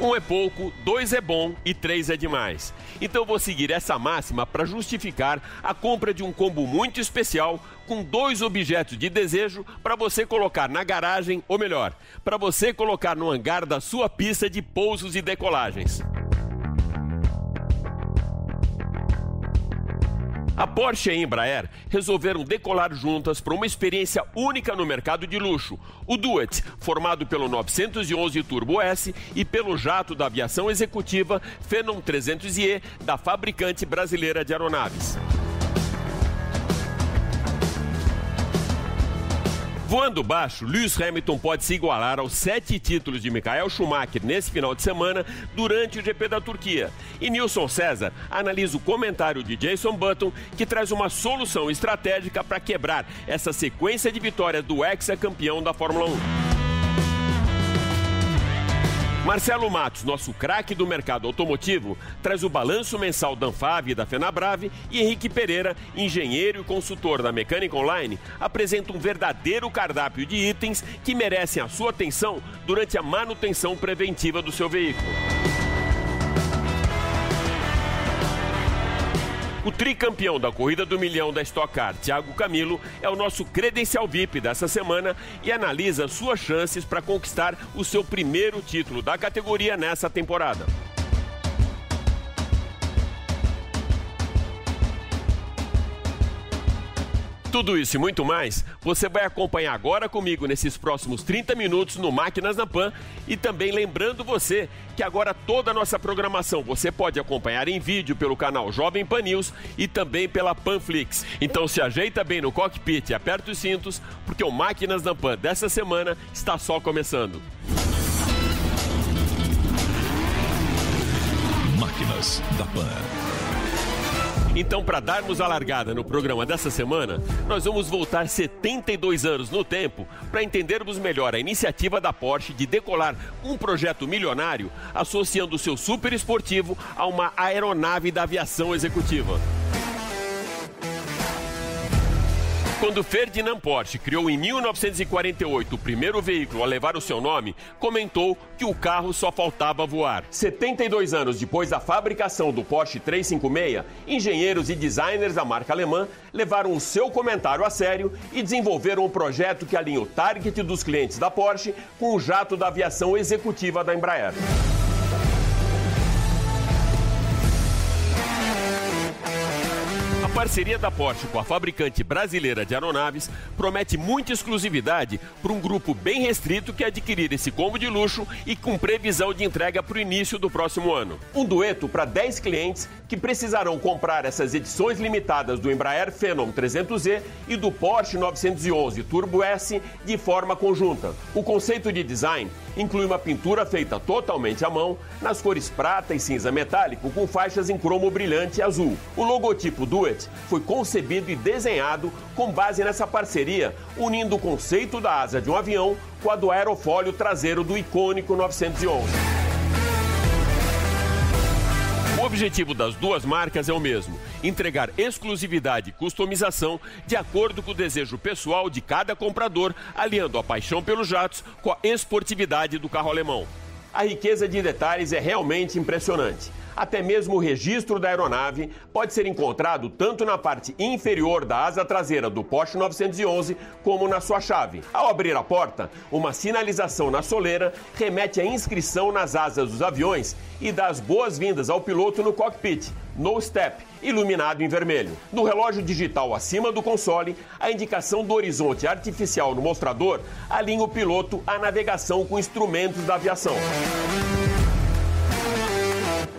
Um é pouco, dois é bom e três é demais. Então vou seguir essa máxima para justificar a compra de um combo muito especial com dois objetos de desejo para você colocar na garagem, ou melhor, para você colocar no hangar da sua pista de pousos e decolagens. A Porsche e a Embraer resolveram decolar juntas para uma experiência única no mercado de luxo. O Duet, formado pelo 911 Turbo S e pelo jato da aviação executiva Phenom 300e da fabricante brasileira de aeronaves. Voando baixo, Lewis Hamilton pode se igualar aos sete títulos de Michael Schumacher nesse final de semana durante o GP da Turquia. E Nilson César analisa o comentário de Jason Button, que traz uma solução estratégica para quebrar essa sequência de vitórias do ex-campeão da Fórmula 1. Marcelo Matos, nosso craque do mercado automotivo, traz o balanço mensal da Anfave e da Fenabrave e Henrique Pereira, engenheiro e consultor da Mecânica Online, apresenta um verdadeiro cardápio de itens que merecem a sua atenção durante a manutenção preventiva do seu veículo. O tricampeão da corrida do milhão da Stock Car, Thiago Camilo, é o nosso credencial VIP dessa semana e analisa suas chances para conquistar o seu primeiro título da categoria nessa temporada. Tudo isso e muito mais você vai acompanhar agora comigo nesses próximos 30 minutos no Máquinas na Pan e também lembrando você que agora toda a nossa programação você pode acompanhar em vídeo pelo canal Jovem Pan News e também pela Panflix. Então se ajeita bem no cockpit e aperta os cintos porque o Máquinas na Pan dessa semana está só começando. Máquinas da Pan. Então, para darmos a largada no programa dessa semana, nós vamos voltar 72 anos no tempo para entendermos melhor a iniciativa da Porsche de decolar um projeto milionário associando o seu super esportivo a uma aeronave da aviação executiva. Quando Ferdinand Porsche criou em 1948 o primeiro veículo a levar o seu nome, comentou que o carro só faltava voar. 72 anos depois da fabricação do Porsche 356, engenheiros e designers da marca alemã levaram o seu comentário a sério e desenvolveram um projeto que alinha o target dos clientes da Porsche com o jato da aviação executiva da Embraer. Parceria da Porsche com a fabricante brasileira de aeronaves promete muita exclusividade para um grupo bem restrito que adquirir esse combo de luxo e com previsão de entrega para o início do próximo ano. Um dueto para 10 clientes que precisarão comprar essas edições limitadas do Embraer Phenom 300e e do Porsche 911 Turbo S de forma conjunta. O conceito de design inclui uma pintura feita totalmente à mão, nas cores prata e cinza metálico, com faixas em cromo brilhante e azul. O logotipo Duet foi concebido e desenhado com base nessa parceria, unindo o conceito da asa de um avião com a do aerofólio traseiro do icônico 911. O objetivo das duas marcas é o mesmo: entregar exclusividade e customização de acordo com o desejo pessoal de cada comprador, aliando a paixão pelos jatos com a esportividade do carro alemão. A riqueza de detalhes é realmente impressionante. Até mesmo o registro da aeronave pode ser encontrado tanto na parte inferior da asa traseira do Porsche 911 como na sua chave. Ao abrir a porta, uma sinalização na soleira remete à inscrição nas asas dos aviões e dá as boas-vindas ao piloto no cockpit, no step, iluminado em vermelho. No relógio digital acima do console, a indicação do horizonte artificial no mostrador alinha o piloto à navegação com instrumentos da aviação.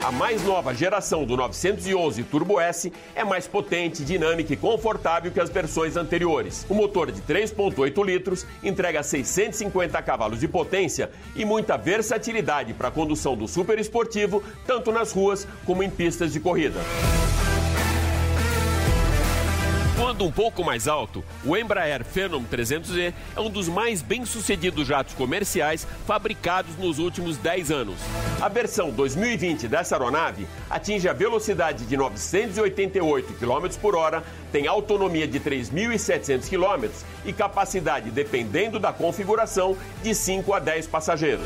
A mais nova geração do 911 Turbo S é mais potente, dinâmica e confortável que as versões anteriores. O motor de 3.8 litros entrega 650 cavalos de potência e muita versatilidade para a condução do super esportivo, tanto nas ruas como em pistas de corrida. Voando um pouco mais alto, o Embraer Phenom 300e é um dos mais bem-sucedidos jatos comerciais fabricados nos últimos 10 anos. A versão 2020 dessa aeronave atinge a velocidade de 988 km por hora, tem autonomia de 3.700 km e capacidade, dependendo da configuração, de 5 a 10 passageiros.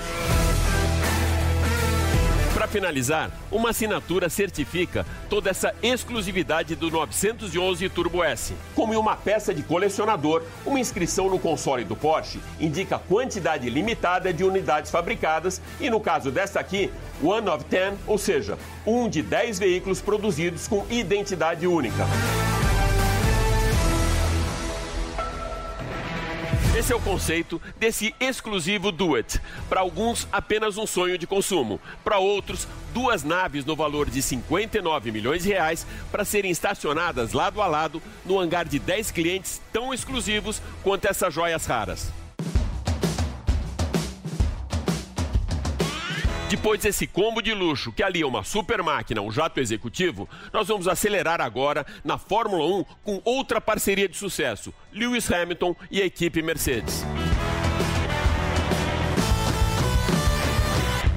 Finalizar, uma assinatura certifica toda essa exclusividade do 911 Turbo S. Como em uma peça de colecionador, uma inscrição no console do Porsche indica a quantidade limitada de unidades fabricadas e, no caso desta aqui, One of Ten, ou seja, um de 10 veículos produzidos com identidade única. Esse é o conceito desse exclusivo Duet. Para alguns, apenas um sonho de consumo. Para outros, duas naves no valor de 59 milhões de reais para serem estacionadas lado a lado no hangar de 10 clientes tão exclusivos quanto essas joias raras. Depois desse combo de luxo que alia uma super máquina, um jato executivo, nós vamos acelerar agora na Fórmula 1 com outra parceria de sucesso: Lewis Hamilton e a equipe Mercedes.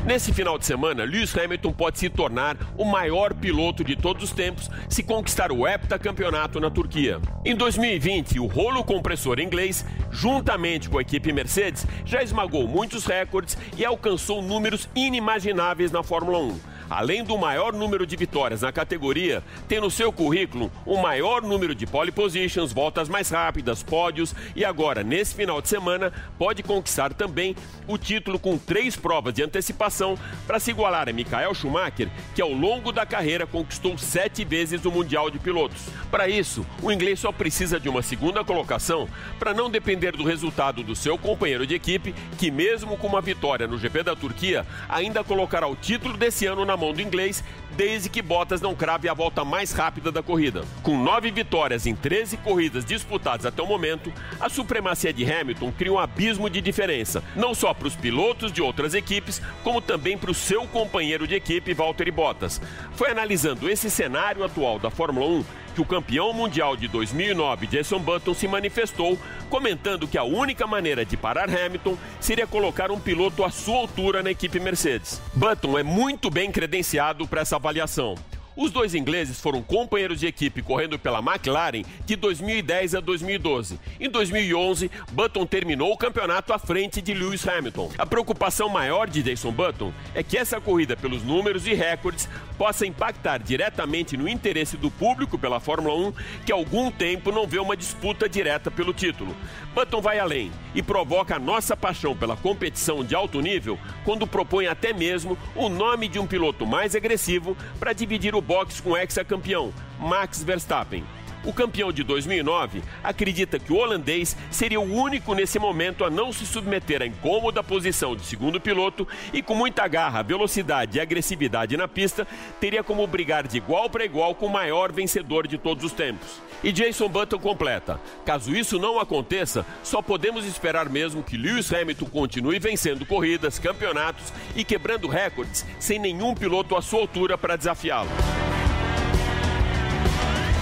Nesse final de semana, Lewis Hamilton pode se tornar o maior piloto de todos os tempos se conquistar o heptacampeonato na Turquia. Em 2020, o rolo compressor inglês, juntamente com a equipe Mercedes, já esmagou muitos recordes e alcançou números inimagináveis na Fórmula 1 além do maior número de vitórias na categoria, tem no seu currículo o maior número de pole positions, voltas mais rápidas, pódios e agora, nesse final de semana, pode conquistar também o título com três provas de antecipação para se igualar a Michael Schumacher, que ao longo da carreira conquistou sete vezes o Mundial de Pilotos. Para isso, o inglês só precisa de uma segunda colocação para não depender do resultado do seu companheiro de equipe, que mesmo com uma vitória no GP da Turquia, ainda colocará o título desse ano na mão do inglês, desde que Bottas não crave a volta mais rápida da corrida. Com nove vitórias em 13 corridas disputadas até o momento, a supremacia de Hamilton cria um abismo de diferença, não só para os pilotos de outras equipes, como também para o seu companheiro de equipe, Valtteri Bottas. Foi analisando esse cenário atual da Fórmula 1 que o campeão mundial de 2009, Jason Button, se manifestou, comentando que a única maneira de parar Hamilton seria colocar um piloto à sua altura na equipe Mercedes. Button é muito bem credenciado para essa avaliação. Os dois ingleses foram companheiros de equipe correndo pela McLaren de 2010 a 2012. Em 2011, Button terminou o campeonato à frente de Lewis Hamilton. A preocupação maior de Jason Button é que essa corrida pelos números e recordes possa impactar diretamente no interesse do público pela Fórmula 1, que há algum tempo não vê uma disputa direta pelo título. Button vai além e provoca a nossa paixão pela competição de alto nível quando propõe até mesmo o nome de um piloto mais agressivo para dividir o boxe com o ex-campeão, Max Verstappen. O campeão de 2009 acredita que o holandês seria o único nesse momento a não se submeter à incômoda posição de segundo piloto e, com muita garra, velocidade e agressividade na pista, teria como brigar de igual para igual com o maior vencedor de todos os tempos. E Jason Button completa: caso isso não aconteça, só podemos esperar mesmo que Lewis Hamilton continue vencendo corridas, campeonatos e quebrando recordes sem nenhum piloto à sua altura para desafiá-lo.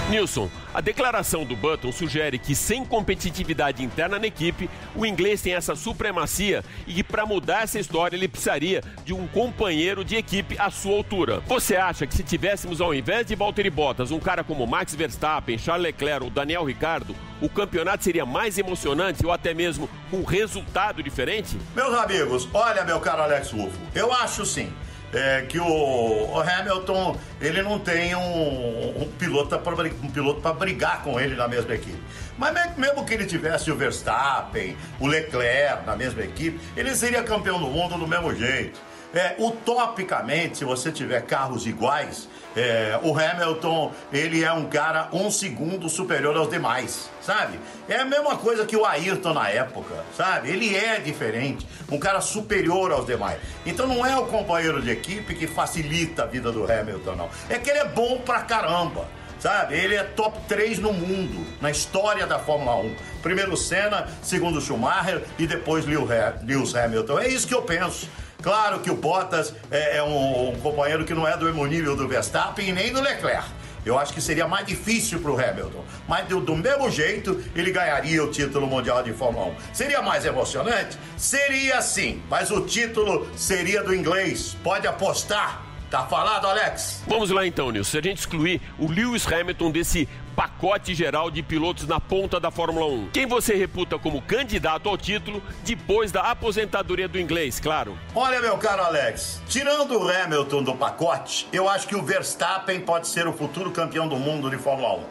Nilson, a declaração do Button sugere que, sem competitividade interna na equipe, o inglês tem essa supremacia e que, para mudar essa história, ele precisaria de um companheiro de equipe à sua altura. Você acha que, se tivéssemos, ao invés de Valtteri Bottas, um cara como Max Verstappen, Charles Leclerc ou Daniel Ricciardo, o campeonato seria mais emocionante ou até mesmo um resultado diferente? Meus amigos, olha, meu caro Alex Rufo, eu acho sim é, que o, o, Hamilton ele não tem um, um piloto para um piloto brigar com ele na mesma equipe. Mas mesmo que ele tivesse o Verstappen, o Leclerc na mesma equipe, ele seria campeão do mundo do mesmo jeito. É, utopicamente, se você tiver carros iguais, é, o Hamilton, ele é um cara um segundo superior aos demais, sabe? É a mesma coisa que o Ayrton na época, sabe? Ele é diferente, um cara superior aos demais. Então não é o companheiro de equipe que facilita a vida do Hamilton, não. É que ele é bom pra caramba sabe? Ele é top 3 no mundo, na história da Fórmula 1. Primeiro Senna, segundo Schumacher e depois Lewis Hamilton. É isso que eu penso. Claro que o Bottas é, é um, um, companheiro que não é do mesmo nível do Verstappen e nem do Leclerc. Eu acho que seria mais difícil para o Hamilton. Mas do, do, mesmo jeito, ele ganharia o título mundial de Fórmula 1. Seria mais emocionante? Seria sim. Mas o título seria do inglês. Pode apostar. Tá falado, Alex? Vamos lá então, Nilson. Se a gente excluir o Lewis Hamilton desse pacote geral de pilotos na ponta da Fórmula 1. Quem você reputa como candidato ao título depois da aposentadoria do inglês, claro? Olha, meu caro Alex, tirando o Hamilton do pacote, eu acho que o Verstappen pode ser o futuro campeão do mundo de Fórmula 1.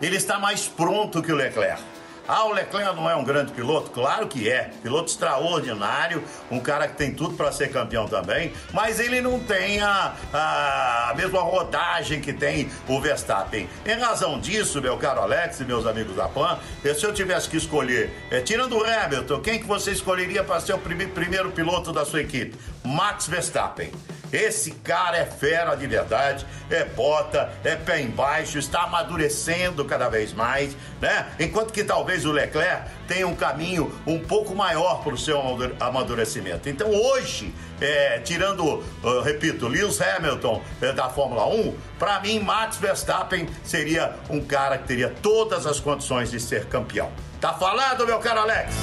Ele está mais pronto que o Leclerc. Ah, o Leclerc não é um grande piloto? Claro que é. Piloto extraordinário, um cara que tem tudo para ser campeão também, mas ele não tem a, a, mesma rodagem que tem o Verstappen. Em razão disso, meu caro Alex e meus amigos da PAN, se eu tivesse que escolher, é, tirando o Hamilton, quem que você escolheria para ser o prime primeiro piloto da sua equipe? Max Verstappen. Esse cara é fera de verdade, é bota, é pé embaixo, está amadurecendo cada vez mais, né? Enquanto que talvez o Leclerc tenha um caminho um pouco maior para o seu amadurecimento. Então hoje, é, tirando, uh, repito, Lewis Hamilton é, da Fórmula 1, para mim Max Verstappen seria um cara que teria todas as condições de ser campeão. Tá falado, meu caro Alex?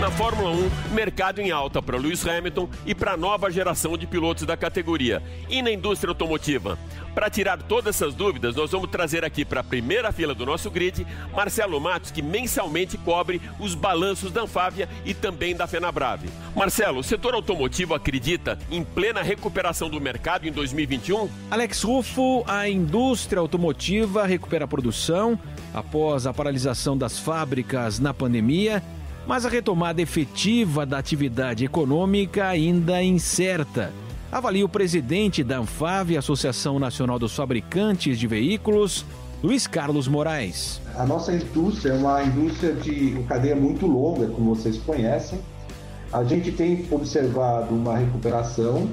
Na Fórmula 1, mercado em alta para Lewis Hamilton e para a nova geração de pilotos da categoria. E na indústria automotiva? Para tirar todas essas dúvidas, nós vamos trazer aqui para a primeira fila do nosso grid Marcelo Matos, que mensalmente cobre os balanços da Anfávia e também da Fenabrave. Marcelo, o setor automotivo acredita em plena recuperação do mercado em 2021? Alex Rufo, a indústria automotiva recupera a produção após a paralisação das fábricas na pandemia mas a retomada efetiva da atividade econômica ainda é incerta. Avalia o presidente da Anfave, Associação Nacional dos Fabricantes de Veículos, Luiz Carlos Moraes. A nossa indústria é uma indústria de uma cadeia muito longa, como vocês conhecem. A gente tem observado uma recuperação,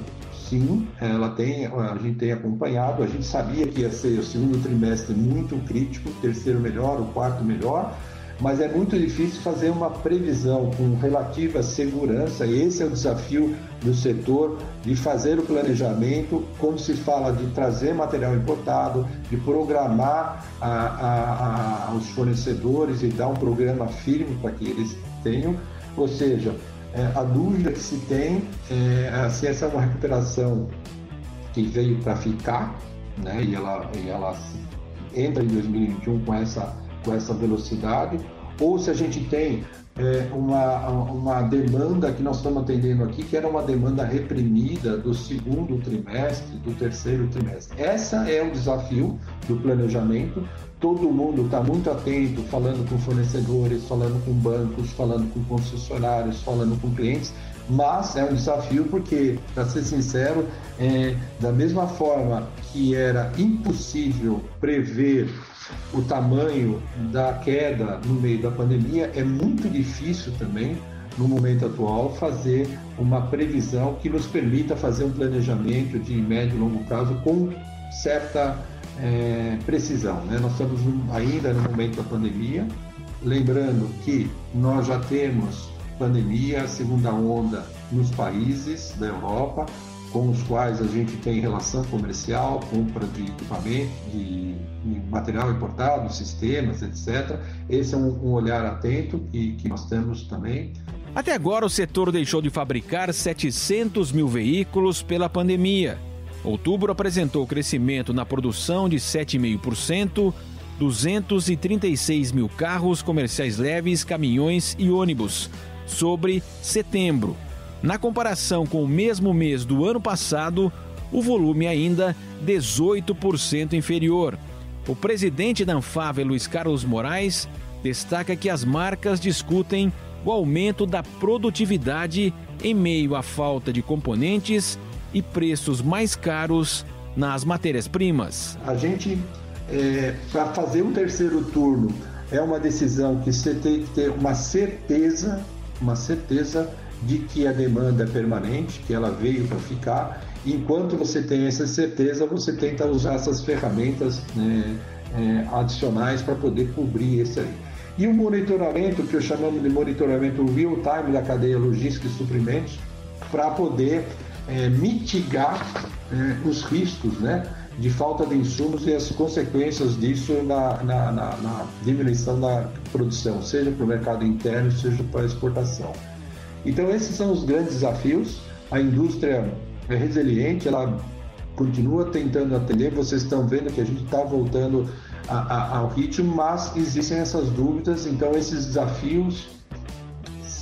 sim, ela tem, a gente tem acompanhado. A gente sabia que ia ser o segundo trimestre muito crítico, terceiro melhor, o quarto melhor mas é muito difícil fazer uma previsão com relativa segurança. Esse é o desafio do setor de fazer o planejamento quando se fala de trazer material importado, de programar a, a, a, os fornecedores e dar um programa firme para que eles tenham. Ou seja, é, a dúvida que se tem é se essa é uma recuperação que veio para ficar, né? E ela, e ela entra em 2021 com essa com essa velocidade, ou se a gente tem é, uma, uma demanda que nós estamos atendendo aqui, que era uma demanda reprimida do segundo trimestre, do terceiro trimestre. Essa é o desafio do planejamento. Todo mundo está muito atento, falando com fornecedores, falando com bancos, falando com concessionários, falando com clientes, mas é um desafio porque, para ser sincero, é, da mesma forma que era impossível prever o tamanho da queda no meio da pandemia, é muito difícil também, no momento atual, fazer uma previsão que nos permita fazer um planejamento de médio e longo prazo com certa é, precisão. Né? Nós estamos ainda no momento da pandemia, lembrando que nós já temos pandemia, segunda onda nos países da Europa, com os quais a gente tem relação comercial, compra de equipamento, de, material importado, sistemas, etc. Esse é um, um olhar atento que, que nós temos também. Até agora, o setor deixou de fabricar 700 mil veículos pela pandemia. Outubro apresentou crescimento na produção de 7,5%, 236 mil carros comerciais leves, caminhões e ônibus, sobre setembro, na comparação com o mesmo mês do ano passado, o volume ainda 18% inferior. O presidente da Anfávia, Luiz Carlos Moraes, destaca que as marcas discutem o aumento da produtividade em meio à falta de componentes e preços mais caros nas matérias-primas. A gente, é, para fazer um terceiro turno, é uma decisão que você tem que ter uma certeza, uma certeza de que a demanda é permanente, que ela veio para ficar. Enquanto você tem essa certeza, você tenta usar essas ferramentas né, é, adicionais para poder cobrir isso aí. E o monitoramento, que eu chamamos de monitoramento real-time da cadeia logística e suprimentos, para poder é, mitigar é, os riscos né, de falta de insumos e as consequências disso na, na, na, na diminuição da produção, seja para o mercado interno, seja para a exportação. Então esses são os grandes desafios. A indústria é resiliente, ela continua tentando atender. Vocês estão vendo que a gente está voltando a, a, ao ritmo, mas existem essas dúvidas. Então, esses desafios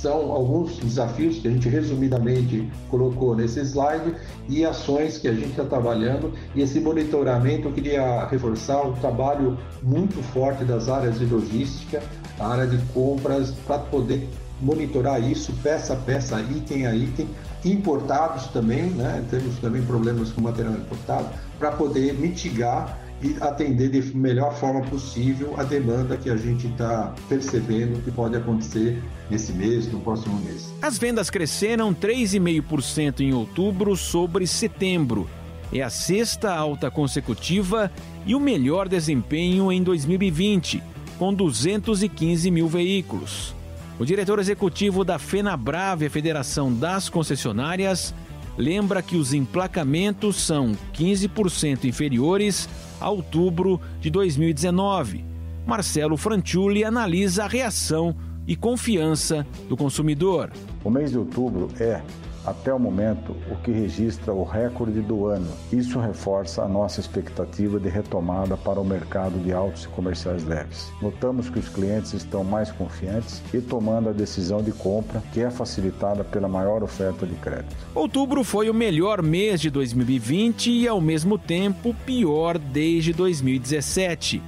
são alguns desafios que a gente resumidamente colocou nesse slide e ações que a gente está trabalhando. E esse monitoramento, eu queria reforçar o trabalho muito forte das áreas de logística, a área de compras, para poder monitorar isso peça a peça, item a item, importados também, né? temos também problemas com material importado, para poder mitigar e atender de melhor forma possível a demanda que a gente está percebendo que pode acontecer nesse mês, no próximo mês. As vendas cresceram 3,5% em outubro sobre setembro. É a sexta alta consecutiva e o melhor desempenho em 2020, com 215 mil veículos. O diretor executivo da FenaBrave, a Federação das Concessionárias, lembra que os emplacamentos são 15% inferiores a outubro de 2019. Marcelo Franciulli analisa a reação e confiança do consumidor. O mês de outubro é até o momento, o que registra o recorde do ano. Isso reforça a nossa expectativa de retomada para o mercado de autos e comerciais leves. Notamos que os clientes estão mais confiantes e tomando a decisão de compra, que é facilitada pela maior oferta de crédito. Outubro foi o melhor mês de 2020 e, ao mesmo tempo, pior desde 2017.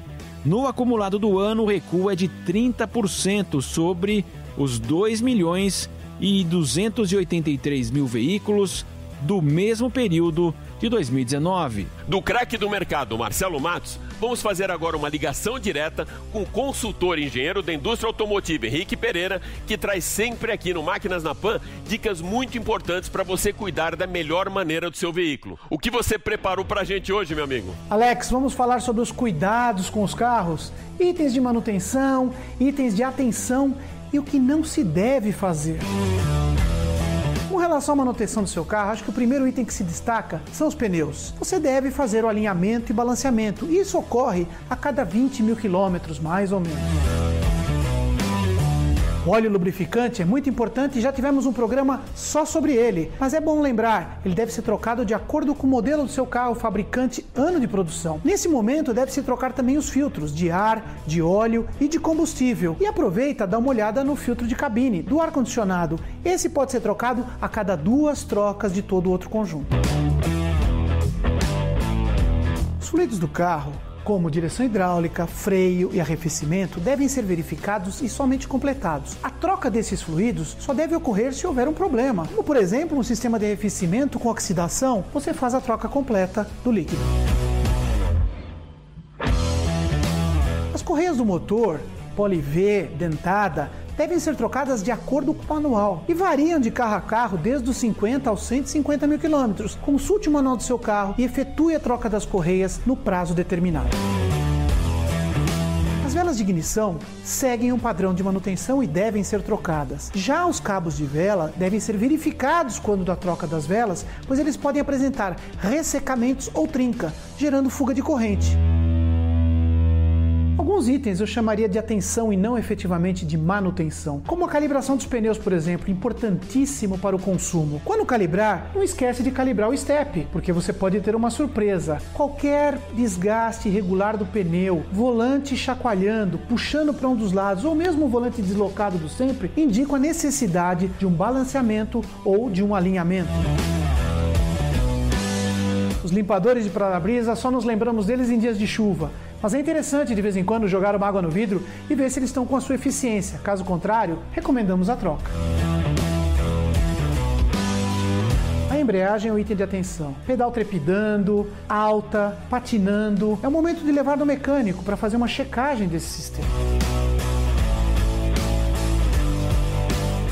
No acumulado do ano, o recuo é de 30% sobre os 2 milhões e 283 mil veículos do mesmo período de 2019. Do craque do mercado, Marcelo Matos, vamos fazer agora uma ligação direta com o consultor engenheiro da indústria automotiva, Henrique Pereira, que traz sempre aqui no Máquinas na Pan dicas muito importantes para você cuidar da melhor maneira do seu veículo. O que você preparou para a gente hoje, meu amigo? Alex, vamos falar sobre os cuidados com os carros, itens de manutenção, itens de atenção e o que não se deve fazer. Com relação à manutenção do seu carro, acho que o primeiro item que se destaca são os pneus. Você deve fazer o alinhamento e balanceamento. Isso ocorre a cada 20 mil quilômetros, mais ou menos. Óleo lubrificante é muito importante e já tivemos um programa só sobre ele, mas é bom lembrar, ele deve ser trocado de acordo com o modelo do seu carro, fabricante, ano de produção. Nesse momento deve se trocar também os filtros de ar, de óleo e de combustível. E aproveita dá uma olhada no filtro de cabine do ar condicionado. Esse pode ser trocado a cada duas trocas de todo o outro conjunto. Os fluidos do carro como direção hidráulica, freio e arrefecimento, devem ser verificados e somente completados. A troca desses fluidos só deve ocorrer se houver um problema, como por exemplo um sistema de arrefecimento com oxidação, você faz a troca completa do líquido. As correias do motor, poli-V, dentada, devem ser trocadas de acordo com o manual e variam de carro a carro desde os 50 aos 150 mil quilômetros. Consulte o manual do seu carro e efetue a troca das correias no prazo determinado. As velas de ignição seguem um padrão de manutenção e devem ser trocadas. Já os cabos de vela devem ser verificados quando da troca das velas, pois eles podem apresentar ressecamentos ou trinca, gerando fuga de corrente. Alguns itens eu chamaria de atenção e não efetivamente de manutenção, como a calibração dos pneus, por exemplo, importantíssimo para o consumo. Quando calibrar, não esquece de calibrar o step, porque você pode ter uma surpresa. Qualquer desgaste irregular do pneu, volante chacoalhando, puxando para um dos lados, ou mesmo o volante deslocado do sempre, indicam a necessidade de um balanceamento ou de um alinhamento. Os limpadores de para-brisa só nos lembramos deles em dias de chuva, mas é interessante de vez em quando jogar uma água no vidro e ver se eles estão com a sua eficiência. Caso contrário, recomendamos a troca. A embreagem é um item de atenção. Pedal trepidando, alta, patinando. É o momento de levar no mecânico para fazer uma checagem desse sistema.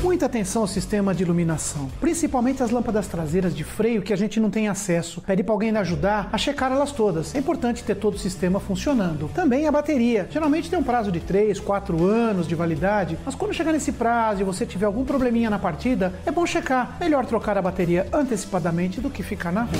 Muita atenção ao sistema de iluminação, principalmente as lâmpadas traseiras de freio que a gente não tem acesso. Pede para alguém ajudar a checar elas todas. É importante ter todo o sistema funcionando. Também a bateria. Geralmente tem um prazo de 3, 4 anos de validade, mas quando chegar nesse prazo e você tiver algum probleminha na partida, é bom checar. Melhor trocar a bateria antecipadamente do que ficar na rua.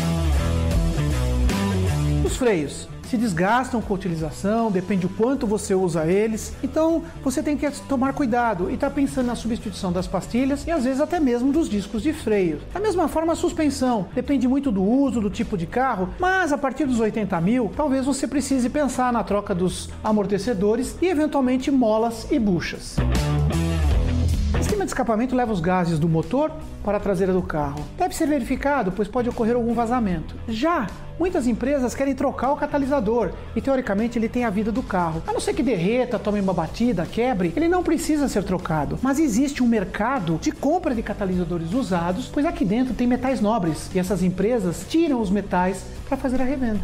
Os freios se desgastam com a utilização, depende o quanto você usa eles. Então você tem que tomar cuidado e estar tá pensando na substituição das pastilhas e às vezes até mesmo dos discos de freio. Da mesma forma, a suspensão depende muito do uso, do tipo de carro, mas a partir dos 80 mil, talvez você precise pensar na troca dos amortecedores e eventualmente molas e buchas. O sistema de escapamento leva os gases do motor para a traseira do carro. Deve ser verificado, pois pode ocorrer algum vazamento. Já muitas empresas querem trocar o catalisador e teoricamente ele tem a vida do carro. A não ser que derreta, tome uma batida, quebre, ele não precisa ser trocado. Mas existe um mercado de compra de catalisadores usados, pois aqui dentro tem metais nobres e essas empresas tiram os metais para fazer a revenda.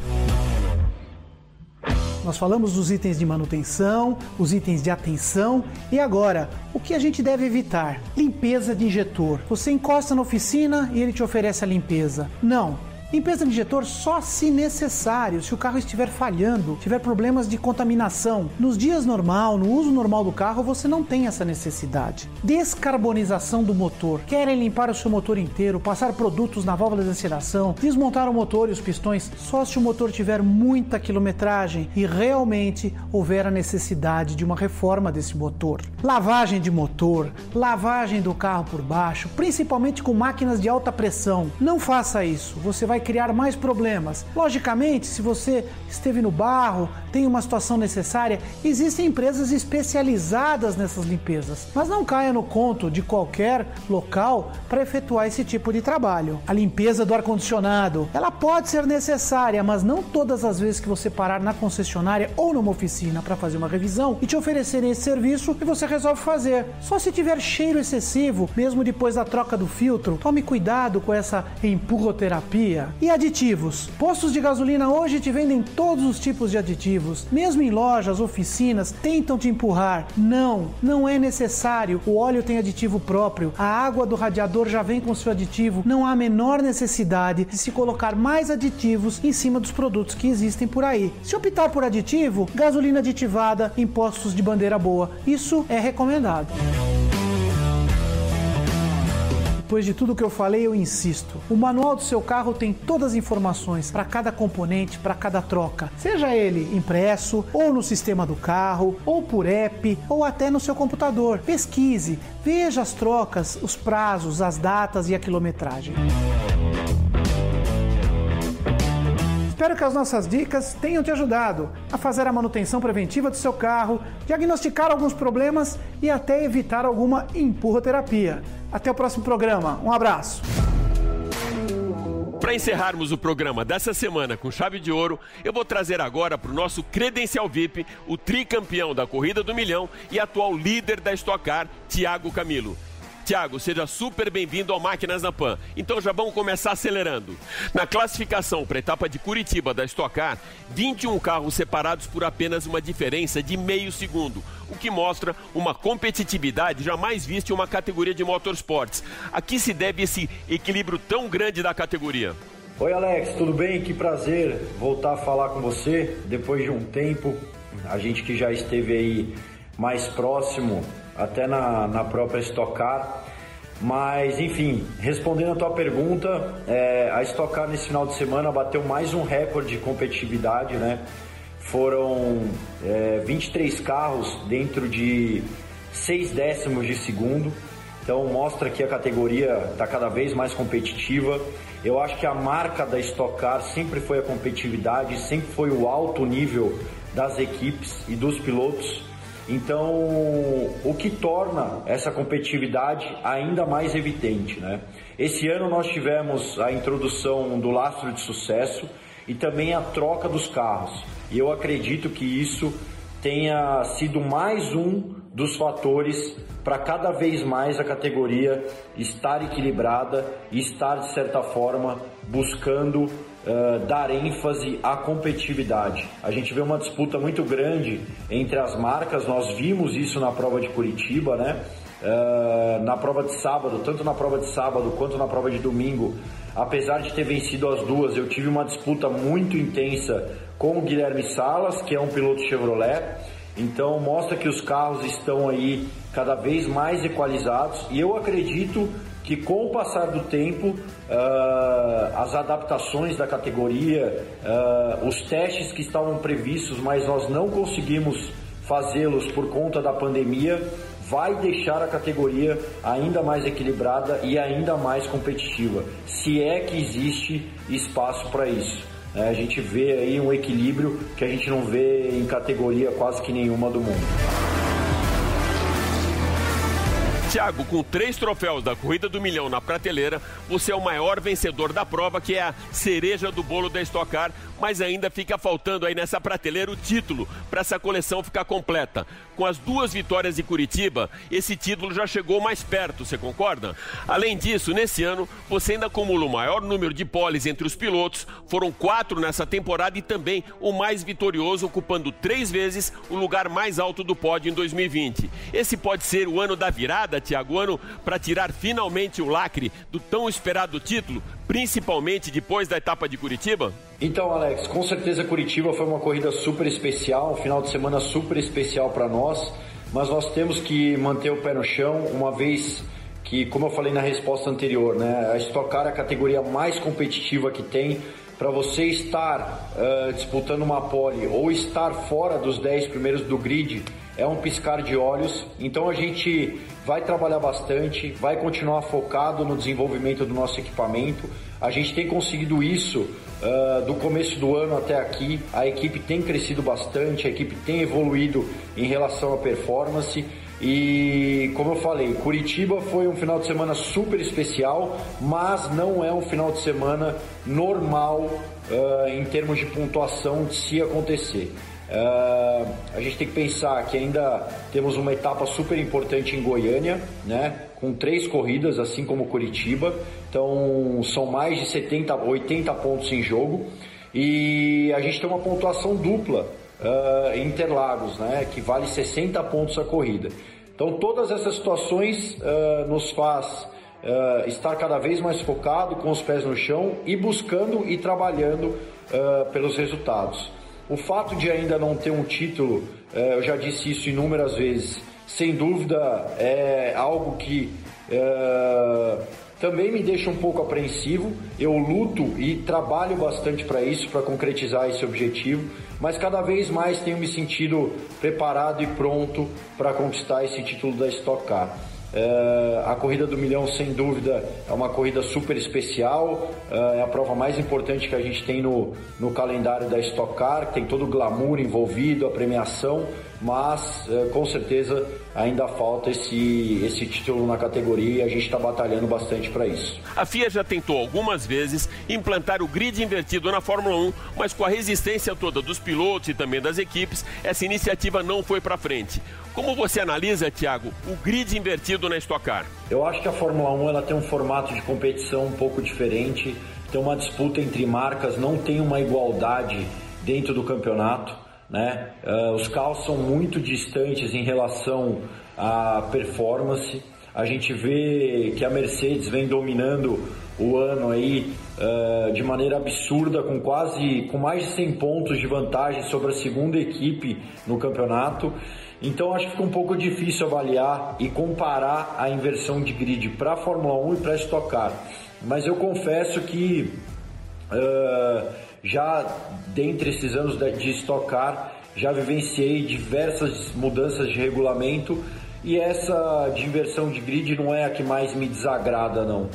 Nós falamos dos itens de manutenção, os itens de atenção e agora, o que a gente deve evitar? Limpeza de injetor. Você encosta na oficina e ele te oferece a limpeza. Não, Limpeza de injetor só se necessário, se o carro estiver falhando, tiver problemas de contaminação. Nos dias normal, no uso normal do carro, você não tem essa necessidade. Descarbonização do motor. Querem limpar o seu motor inteiro, passar produtos na válvula de aceleração, desmontar o motor e os pistões só se o motor tiver muita quilometragem e realmente houver a necessidade de uma reforma desse motor. Lavagem de motor, lavagem do carro por baixo, principalmente com máquinas de alta pressão. Não faça isso. Você vai criar mais problemas. Logicamente, se você esteve no barro, tem uma situação necessária, existem empresas especializadas nessas limpezas. Mas não caia no conto de qualquer local para efetuar esse tipo de trabalho. A limpeza do ar-condicionado, ela pode ser necessária, mas não todas as vezes que você parar na concessionária ou numa oficina para fazer uma revisão e te oferecerem esse serviço que você resolve fazer. Só se tiver cheiro excessivo, mesmo depois da troca do filtro, tome cuidado com essa empurroterapia. E aditivos? Postos de gasolina hoje te vendem todos os tipos de aditivos. Mesmo em lojas, oficinas, tentam te empurrar. Não, não é necessário. O óleo tem aditivo próprio. A água do radiador já vem com seu aditivo. Não há a menor necessidade de se colocar mais aditivos em cima dos produtos que existem por aí. Se optar por aditivo, gasolina aditivada em postos de bandeira boa. Isso é recomendado. Depois de tudo que eu falei, eu insisto. O manual do seu carro tem todas as informações para cada componente, para cada troca. Seja ele impresso, ou no sistema do carro, ou por app, ou até no seu computador. Pesquise, veja as trocas, os prazos, as datas e a quilometragem. Espero que as nossas dicas tenham te ajudado a fazer a manutenção preventiva do seu carro, diagnosticar alguns problemas e até evitar alguma empurroterapia. Até o próximo programa. Um abraço. Para encerrarmos o programa dessa semana com chave de ouro, eu vou trazer agora para o nosso credencial VIP o tricampeão da Corrida do Milhão e atual líder da Stock Car, Thiago Camilo. Tiago, seja super bem-vindo ao Máquinas na Pan. Então já vamos começar acelerando. Na classificação para a etapa de Curitiba da Stock Car, 21 carros separados por apenas uma diferença de meio segundo, o que mostra uma competitividade jamais vista em uma categoria de motorsports. A que se deve esse equilíbrio tão grande da categoria? Oi Alex, tudo bem? Que prazer voltar a falar com você depois de um tempo. A gente que já esteve aí mais próximo até na, na própria Stock Car. Mas, enfim, respondendo a tua pergunta, é, a Stock Car nesse final de semana bateu mais um recorde de competitividade, né? Foram é, 23 carros dentro de 6 décimos de segundo. Então mostra que a categoria está cada vez mais competitiva. Eu acho que a marca da Stock Car sempre foi a competitividade, sempre foi o alto nível das equipes e dos pilotos. Então, o que torna essa competitividade ainda mais evidente, né? Esse ano nós tivemos a introdução do lastro de sucesso e também a troca dos carros. E eu acredito que isso tenha sido mais um dos fatores para cada vez mais a categoria estar equilibrada e estar, de certa forma, buscando uh, dar ênfase à competitividade. A gente vê uma disputa muito grande entre as marcas, nós vimos isso na prova de Curitiba, né? Uh, na prova de sábado, tanto na prova de sábado quanto na prova de domingo, apesar de ter vencido as duas, eu tive uma disputa muito intensa com o Guilherme Salas, que é um piloto Chevrolet, Então mostra que os carros estão aí cada vez mais equalizados e eu acredito que com o passar do tempo, uh, as adaptações da categoria, uh, os testes que estavam previstos, mas nós não conseguimos fazê-los por conta da pandemia, vai deixar a categoria ainda mais equilibrada e ainda mais competitiva, se é que existe espaço para isso. É, a gente vê aí um equilíbrio que a gente não vê em categoria quase que nenhuma do mundo. Thiago, com três troféus da Corrida do Milhão na prateleira, você é o maior vencedor da prova, que é a cereja do bolo da Stock Car, mas ainda fica faltando aí nessa prateleira o título para essa coleção ficar completa. Com as duas vitórias de Curitiba, esse título já chegou mais perto, você concorda? Além disso, nesse ano, você ainda acumula o maior número de poles entre os pilotos, foram quatro nessa temporada e também o mais vitorioso, ocupando três vezes o lugar mais alto do pódio em 2020. Esse pode ser o ano da virada, Thiago, ano para tirar finalmente o lacre do tão esperado título, principalmente depois da etapa de Curitiba? Então, Alex, com certeza Curitiba foi uma corrida super especial, um final de semana super especial para nós, mas nós temos que manter o pé no chão, uma vez que, como eu falei na resposta anterior, né, a Stock Car é a categoria mais competitiva que tem. Para você estar uh, disputando uma pole ou estar fora dos 10 primeiros do grid, é um piscar de olhos. Então a gente vai trabalhar bastante, vai continuar focado no desenvolvimento do nosso equipamento. A gente tem conseguido isso uh, do começo do ano até aqui. A equipe tem crescido bastante, a equipe tem evoluído em relação à performance. E como eu falei, Curitiba foi um final de semana super especial, mas não é um final de semana normal uh, em termos de pontuação de se acontecer. Uh, a gente tem que pensar que ainda temos uma etapa super importante em Goiânia, né? Com três corridas, assim como Curitiba. Então são mais de 70, 80 pontos em jogo. E a gente tem uma pontuação dupla uh, Interlagos, né? Que vale 60 pontos a corrida. Então todas essas situações uh, nos faz estar cada vez mais focado, com os pés no chão e buscando e trabalhando pelos resultados. O fato de ainda não ter um título, é, eu já disse isso inúmeras vezes, sem dúvida é algo que é, também me deixa um pouco apreensivo. Eu luto e trabalho bastante para isso, para concretizar esse objetivo, mas cada vez mais tenho me sentido preparado e pronto para conquistar esse título da Stock Car. É, a corrida do milhão, sem dúvida, é uma corrida super especial, é, é a prova mais importante que a gente tem no, no calendário da Stock Car, tem todo o glamour envolvido, a premiação, mas é, com certeza ainda falta esse, esse título na categoria e a gente está batalhando bastante para isso. A FIA já tentou algumas vezes implantar o grid invertido na Fórmula 1, mas com a resistência toda dos pilotos e também das equipes, essa iniciativa não foi para frente. Como você analisa, Thiago, o grid invertido na Stock Car? Eu acho que a Fórmula 1 ela tem um formato de competição um pouco diferente, tem uma disputa entre marcas, não tem uma igualdade dentro do campeonato. Né? Uh, os carros são muito distantes em relação à performance. A gente vê que a Mercedes vem dominando o ano aí uh, de maneira absurda, com quase com mais de 100 pontos de vantagem sobre a segunda equipe no campeonato. Então acho que fica um pouco difícil avaliar e comparar a inversão de grid para a Fórmula 1 e para a Stock Car. Mas eu confesso que uh, já dentre esses anos de Stock Car já vivenciei diversas mudanças de regulamento e essa de inversão de grid não é a que mais me desagrada não.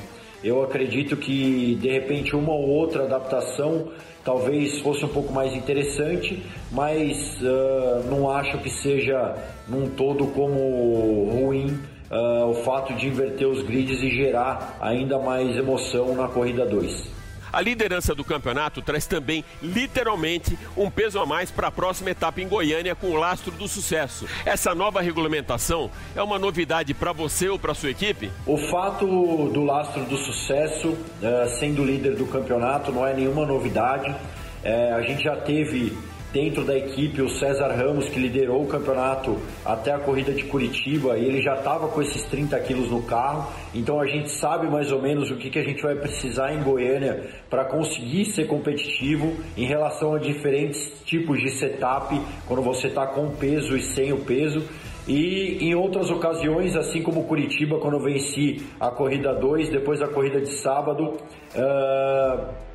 Eu acredito que de repente uma ou outra adaptação talvez fosse um pouco mais interessante, mas uh, não acho que seja num todo como ruim uh, o fato de inverter os grids e gerar ainda mais emoção na corrida 2. A liderança do campeonato traz também, literalmente, um peso a mais para a próxima etapa em Goiânia com o lastro do sucesso. Essa nova regulamentação é uma novidade para você ou para sua equipe? O fato do lastro do sucesso uh, sendo líder do campeonato não é nenhuma novidade. Uh, a gente já teve dentro da equipe o César Ramos, que liderou o campeonato até a corrida de Curitiba, e ele já estava com esses 30 quilos no carro, então a gente sabe mais ou menos o que, que a gente vai precisar em Goiânia para conseguir ser competitivo em relação a diferentes tipos de setup, quando você está com peso e sem o peso. E em outras ocasiões, assim como Curitiba, quando eu venci a corrida 2, depois da corrida de sábado, uh,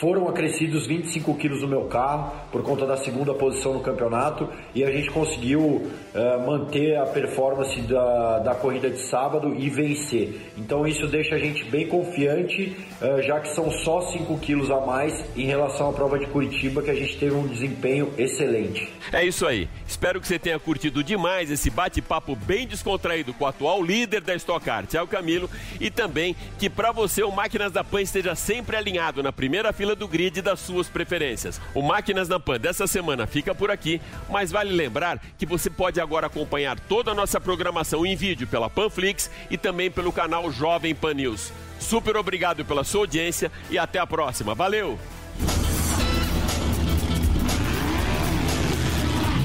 foram acrescidos 25 quilos no meu carro por conta da segunda posição no campeonato e a gente conseguiu uh, manter a performance da, da corrida de sábado e vencer. Então isso deixa a gente bem confiante, uh, já que são só 5 quilos a mais em relação à prova de Curitiba, que a gente teve um desempenho excelente. É isso aí. Espero que você tenha curtido demais esse bate-papo bem descontraído com o atual líder da Stock Car, Thiago Camilo, e também que para você o Máquinas da Pan esteja sempre alinhado na primeira fila do grid das suas preferências. O Máquinas na Pan dessa semana fica por aqui, mas vale lembrar que você pode agora acompanhar toda a nossa programação em vídeo pela Panflix e também pelo canal Jovem Pan News. Super obrigado pela sua audiência e até a próxima. Valeu!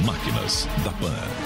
Máquinas da Pan.